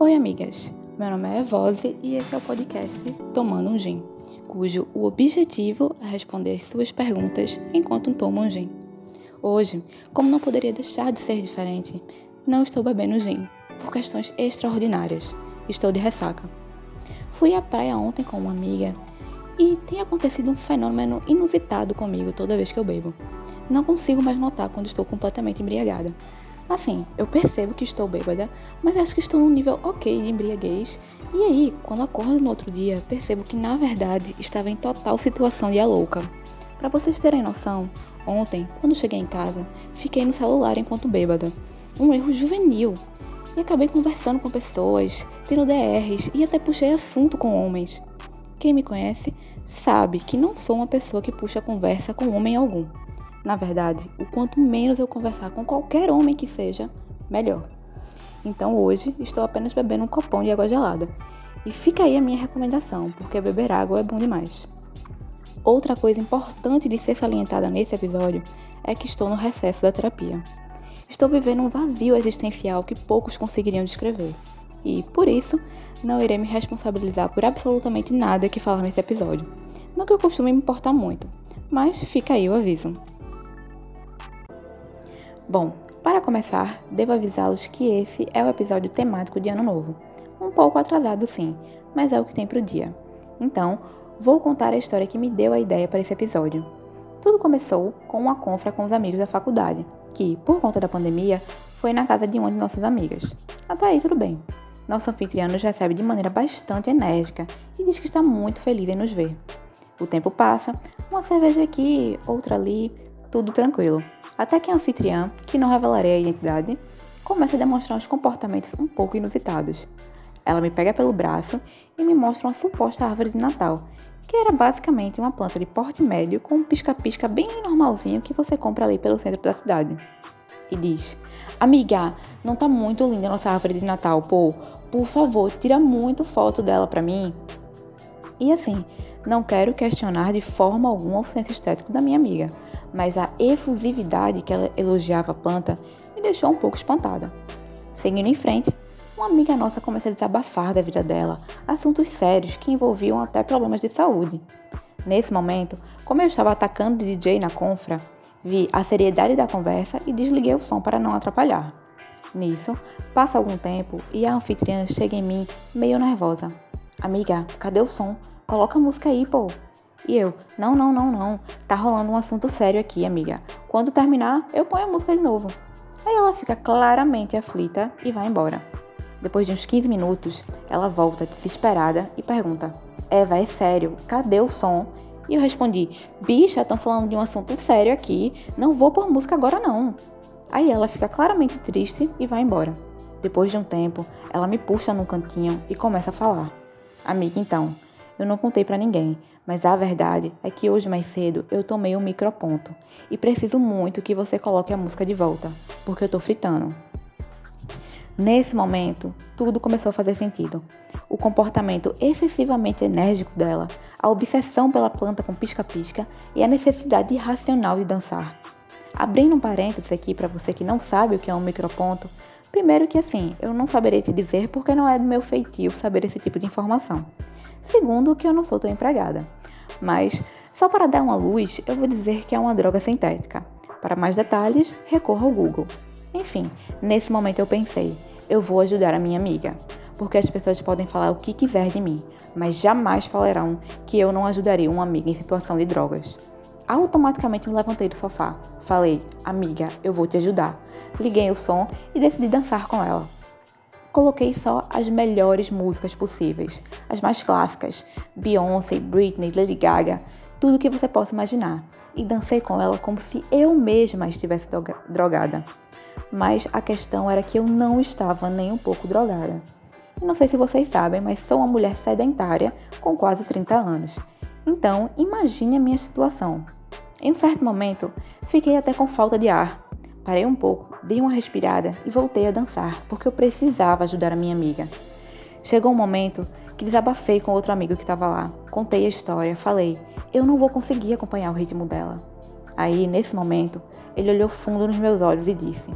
Oi, amigas. Meu nome é Evose e esse é o podcast Tomando um Gin, cujo o objetivo é responder as suas perguntas enquanto tomo um gin. Hoje, como não poderia deixar de ser diferente, não estou bebendo gin, por questões extraordinárias. Estou de ressaca. Fui à praia ontem com uma amiga e tem acontecido um fenômeno inusitado comigo toda vez que eu bebo. Não consigo mais notar quando estou completamente embriagada. Assim, eu percebo que estou bêbada, mas acho que estou num nível ok de embriaguez. E aí, quando acordo no outro dia, percebo que na verdade estava em total situação de a louca. Para vocês terem noção, ontem, quando cheguei em casa, fiquei no celular enquanto bêbada. Um erro juvenil. E acabei conversando com pessoas, tendo DRs e até puxei assunto com homens. Quem me conhece sabe que não sou uma pessoa que puxa conversa com homem algum. Na verdade, o quanto menos eu conversar com qualquer homem que seja, melhor. Então hoje estou apenas bebendo um copão de água gelada. E fica aí a minha recomendação, porque beber água é bom demais. Outra coisa importante de ser salientada nesse episódio é que estou no recesso da terapia. Estou vivendo um vazio existencial que poucos conseguiriam descrever. E, por isso, não irei me responsabilizar por absolutamente nada que falar nesse episódio. Não que eu costume me importar muito, mas fica aí o aviso. Bom, para começar, devo avisá-los que esse é o episódio temático de Ano Novo. Um pouco atrasado, sim, mas é o que tem pro dia. Então, vou contar a história que me deu a ideia para esse episódio. Tudo começou com uma confra com os amigos da faculdade, que, por conta da pandemia, foi na casa de uma de nossas amigas. Até aí tudo bem. Nosso anfitrião nos recebe de maneira bastante enérgica e diz que está muito feliz em nos ver. O tempo passa, uma cerveja aqui, outra ali, tudo tranquilo. Até que a anfitriã, que não revelarei a identidade, começa a demonstrar uns comportamentos um pouco inusitados. Ela me pega pelo braço e me mostra uma suposta árvore de Natal, que era basicamente uma planta de porte médio com um pisca-pisca bem normalzinho que você compra ali pelo centro da cidade. E diz: Amiga, não tá muito linda a nossa árvore de Natal, pô. Por favor, tira muito foto dela pra mim. E assim, não quero questionar de forma alguma o senso estético da minha amiga, mas a efusividade que ela elogiava a planta me deixou um pouco espantada. Seguindo em frente, uma amiga nossa começa a desabafar da vida dela, assuntos sérios que envolviam até problemas de saúde. Nesse momento, como eu estava atacando o DJ na confra, vi a seriedade da conversa e desliguei o som para não atrapalhar. Nisso, passa algum tempo e a anfitriã chega em mim meio nervosa. Amiga, cadê o som? Coloca a música aí, pô. E eu, não, não, não, não. Tá rolando um assunto sério aqui, amiga. Quando terminar, eu ponho a música de novo. Aí ela fica claramente aflita e vai embora. Depois de uns 15 minutos, ela volta desesperada e pergunta: Eva, é sério, cadê o som? E eu respondi: Bicha, estão falando de um assunto sério aqui, não vou pôr música agora não. Aí ela fica claramente triste e vai embora. Depois de um tempo, ela me puxa num cantinho e começa a falar: Amiga, então, eu não contei para ninguém, mas a verdade é que hoje mais cedo eu tomei um microponto e preciso muito que você coloque a música de volta, porque eu tô fritando. Nesse momento, tudo começou a fazer sentido. O comportamento excessivamente enérgico dela, a obsessão pela planta com pisca-pisca e a necessidade irracional de dançar. Abrindo um parênteses aqui para você que não sabe o que é um microponto, primeiro que assim, eu não saberei te dizer porque não é do meu feitio saber esse tipo de informação. Segundo, que eu não sou tão empregada. Mas, só para dar uma luz, eu vou dizer que é uma droga sintética. Para mais detalhes, recorra ao Google. Enfim, nesse momento eu pensei, eu vou ajudar a minha amiga. Porque as pessoas podem falar o que quiser de mim, mas jamais falarão que eu não ajudaria uma amiga em situação de drogas. Automaticamente me levantei do sofá. Falei, amiga, eu vou te ajudar. Liguei o som e decidi dançar com ela. Coloquei só as melhores músicas possíveis, as mais clássicas, Beyoncé, Britney, Lady Gaga, tudo que você possa imaginar, e dancei com ela como se eu mesma estivesse drogada. Mas a questão era que eu não estava nem um pouco drogada. não sei se vocês sabem, mas sou uma mulher sedentária com quase 30 anos. Então, imagine a minha situação. Em um certo momento, fiquei até com falta de ar Parei um pouco, dei uma respirada e voltei a dançar, porque eu precisava ajudar a minha amiga. Chegou um momento que desabafei com outro amigo que estava lá. Contei a história, falei: eu não vou conseguir acompanhar o ritmo dela. Aí, nesse momento, ele olhou fundo nos meus olhos e disse: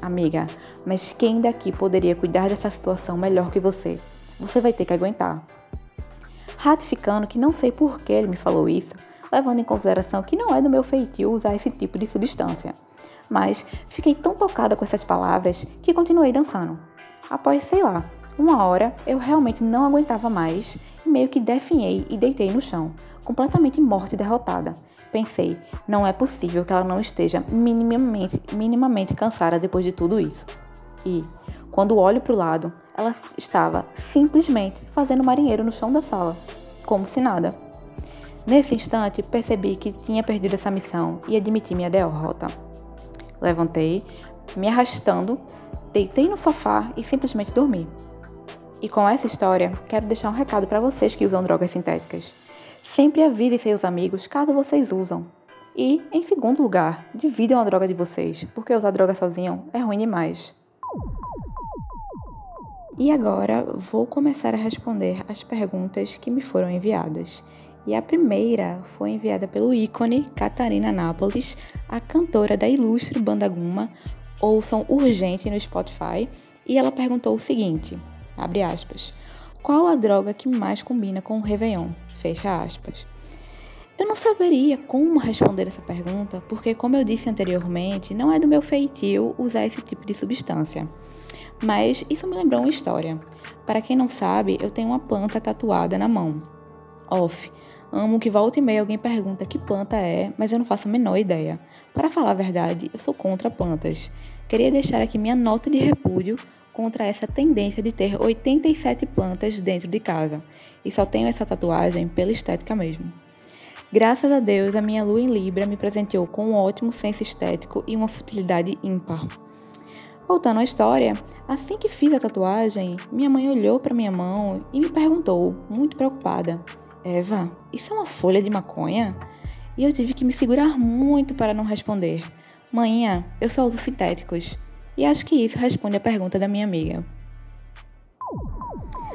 Amiga, mas quem daqui poderia cuidar dessa situação melhor que você? Você vai ter que aguentar. Ratificando que não sei por que ele me falou isso, levando em consideração que não é do meu feitio usar esse tipo de substância. Mas fiquei tão tocada com essas palavras que continuei dançando. Após, sei lá, uma hora, eu realmente não aguentava mais e meio que definhei e deitei no chão, completamente morta e derrotada. Pensei, não é possível que ela não esteja minimamente, minimamente cansada depois de tudo isso. E, quando olho para o lado, ela estava simplesmente fazendo marinheiro no chão da sala, como se nada. Nesse instante, percebi que tinha perdido essa missão e admiti minha derrota. Levantei, me arrastando, deitei no sofá e simplesmente dormi. E com essa história, quero deixar um recado para vocês que usam drogas sintéticas. Sempre avisem seus amigos caso vocês usam. E, em segundo lugar, dividam a droga de vocês, porque usar droga sozinho é ruim demais. E agora vou começar a responder as perguntas que me foram enviadas. E a primeira foi enviada pelo ícone Catarina Nápoles, a cantora da ilustre banda Guma. Ouçam urgente no Spotify. E ela perguntou o seguinte: Abre aspas. Qual a droga que mais combina com o Réveillon? Fecha aspas. Eu não saberia como responder essa pergunta, porque, como eu disse anteriormente, não é do meu feitio usar esse tipo de substância. Mas isso me lembrou uma história. Para quem não sabe, eu tenho uma planta tatuada na mão. Off. Amo que volta e meia alguém pergunta que planta é, mas eu não faço a menor ideia. Para falar a verdade, eu sou contra plantas. Queria deixar aqui minha nota de repúdio contra essa tendência de ter 87 plantas dentro de casa, e só tenho essa tatuagem pela estética mesmo. Graças a Deus, a minha lua em Libra me presenteou com um ótimo senso estético e uma futilidade ímpar. Voltando à história, assim que fiz a tatuagem, minha mãe olhou para minha mão e me perguntou, muito preocupada: Eva, isso é uma folha de maconha? E eu tive que me segurar muito para não responder. Mãinha, eu só uso sintéticos. E acho que isso responde a pergunta da minha amiga.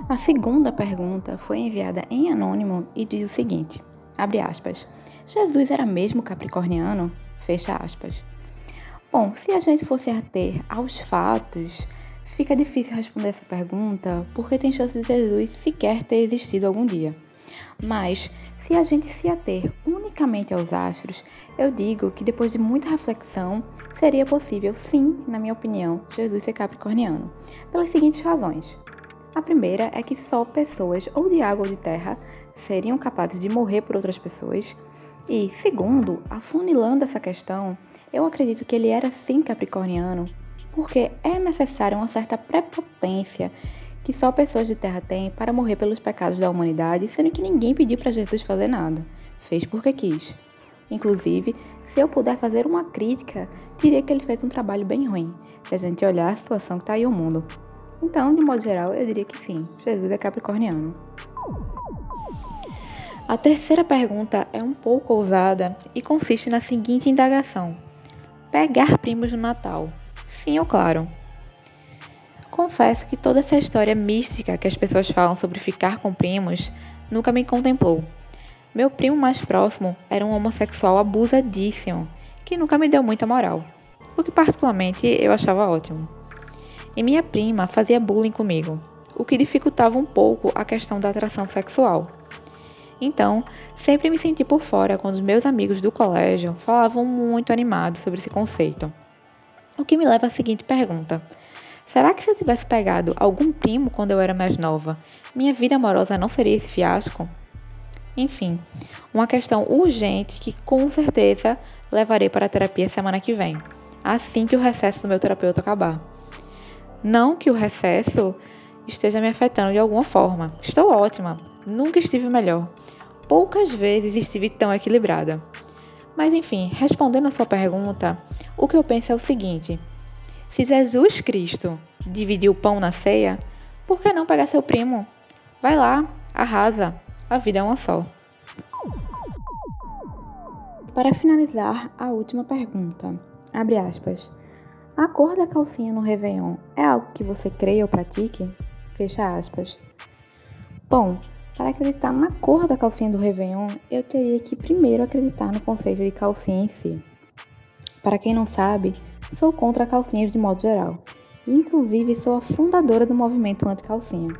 A segunda pergunta foi enviada em anônimo e diz o seguinte: abre aspas. Jesus era mesmo capricorniano? Fecha aspas. Bom, se a gente fosse ater aos fatos, fica difícil responder essa pergunta porque tem chance de Jesus sequer ter existido algum dia. Mas, se a gente se ater unicamente aos astros, eu digo que depois de muita reflexão, seria possível, sim, na minha opinião, Jesus ser capricorniano, pelas seguintes razões. A primeira é que só pessoas ou de água ou de terra seriam capazes de morrer por outras pessoas. E, segundo, afunilando essa questão, eu acredito que ele era sim capricorniano, porque é necessária uma certa prepotência que só pessoas de terra têm para morrer pelos pecados da humanidade, sendo que ninguém pediu para Jesus fazer nada. Fez porque quis. Inclusive, se eu puder fazer uma crítica, diria que ele fez um trabalho bem ruim, se a gente olhar a situação que está aí o mundo. Então, de modo geral, eu diria que sim, Jesus é capricorniano. A terceira pergunta é um pouco ousada e consiste na seguinte indagação: Pegar primos no Natal? Sim ou claro? Confesso que toda essa história mística que as pessoas falam sobre ficar com primos nunca me contemplou. Meu primo mais próximo era um homossexual abusadíssimo, que nunca me deu muita moral, o que particularmente eu achava ótimo. E minha prima fazia bullying comigo, o que dificultava um pouco a questão da atração sexual. Então, sempre me senti por fora quando os meus amigos do colégio falavam muito animados sobre esse conceito. O que me leva à seguinte pergunta: Será que se eu tivesse pegado algum primo quando eu era mais nova, minha vida amorosa não seria esse fiasco? Enfim, uma questão urgente que com certeza levarei para a terapia semana que vem, assim que o recesso do meu terapeuta acabar. Não que o recesso esteja me afetando de alguma forma. Estou ótima, nunca estive melhor. Poucas vezes estive tão equilibrada. Mas enfim, respondendo a sua pergunta, o que eu penso é o seguinte: se Jesus Cristo dividiu o pão na ceia, por que não pegar seu primo? Vai lá, arrasa. A vida é uma só. Para finalizar, a última pergunta. Abre aspas. A cor da calcinha no Réveillon é algo que você creia ou pratique? Fecha aspas. Bom, para acreditar na cor da calcinha do Réveillon, eu teria que primeiro acreditar no conceito de calcinha em si. Para quem não sabe, sou contra calcinhas de modo geral. Inclusive, sou a fundadora do movimento anti-calcinha.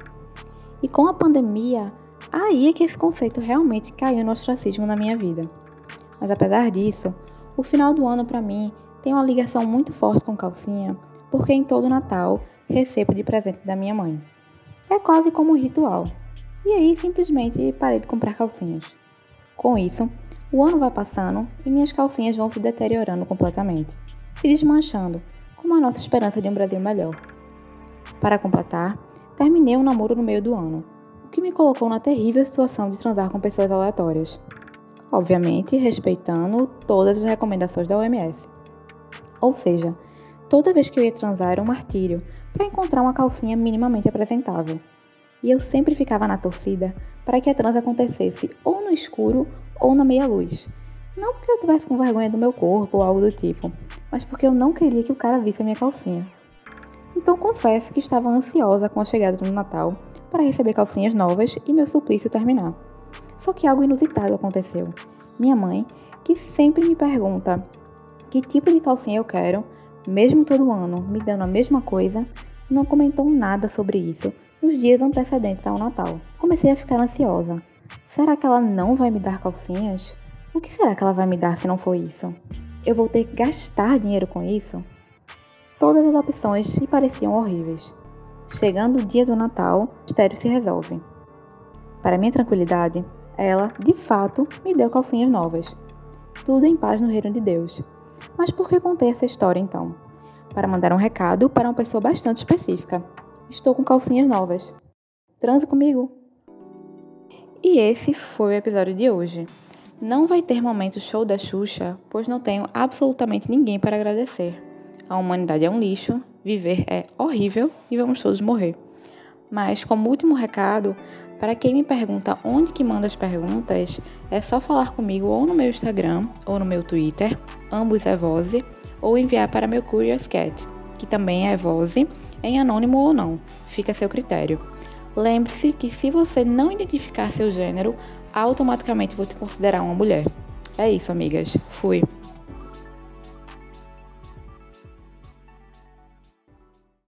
E com a pandemia, aí é que esse conceito realmente caiu no ostracismo na minha vida. Mas apesar disso, o final do ano para mim tem uma ligação muito forte com calcinha, porque em todo Natal recebo de presente da minha mãe. É quase como um ritual. E aí simplesmente parei de comprar calcinhas. Com isso, o ano vai passando e minhas calcinhas vão se deteriorando completamente, se desmanchando, como a nossa esperança de um Brasil melhor. Para completar, terminei um namoro no meio do ano, o que me colocou na terrível situação de transar com pessoas aleatórias. Obviamente, respeitando todas as recomendações da OMS. Ou seja, toda vez que eu ia transar era um martírio para encontrar uma calcinha minimamente apresentável. E eu sempre ficava na torcida para que a trans acontecesse ou no escuro ou na meia luz. Não porque eu tivesse com vergonha do meu corpo ou algo do tipo, mas porque eu não queria que o cara visse a minha calcinha. Então confesso que estava ansiosa com a chegada do Natal para receber calcinhas novas e meu suplício terminar. Só que algo inusitado aconteceu. Minha mãe, que sempre me pergunta que tipo de calcinha eu quero, mesmo todo ano me dando a mesma coisa, não comentou nada sobre isso nos dias antecedentes ao Natal. Comecei a ficar ansiosa. Será que ela não vai me dar calcinhas? O que será que ela vai me dar se não for isso? Eu vou ter que gastar dinheiro com isso? Todas as opções me pareciam horríveis. Chegando o dia do Natal, o mistério se resolve. Para minha tranquilidade, ela, de fato, me deu calcinhas novas. Tudo em paz no reino de Deus. Mas por que contei essa história então? Para mandar um recado para uma pessoa bastante específica. Estou com calcinhas novas. Transe comigo! E esse foi o episódio de hoje. Não vai ter momento show da Xuxa, pois não tenho absolutamente ninguém para agradecer. A humanidade é um lixo, viver é horrível e vamos todos morrer. Mas, como último recado, para quem me pergunta onde que manda as perguntas, é só falar comigo ou no meu Instagram ou no meu Twitter, ambos é Vose, ou enviar para meu Curious Cat, que também é Vose, em anônimo ou não, fica a seu critério. Lembre-se que se você não identificar seu gênero, automaticamente vou te considerar uma mulher. É isso, amigas. Fui.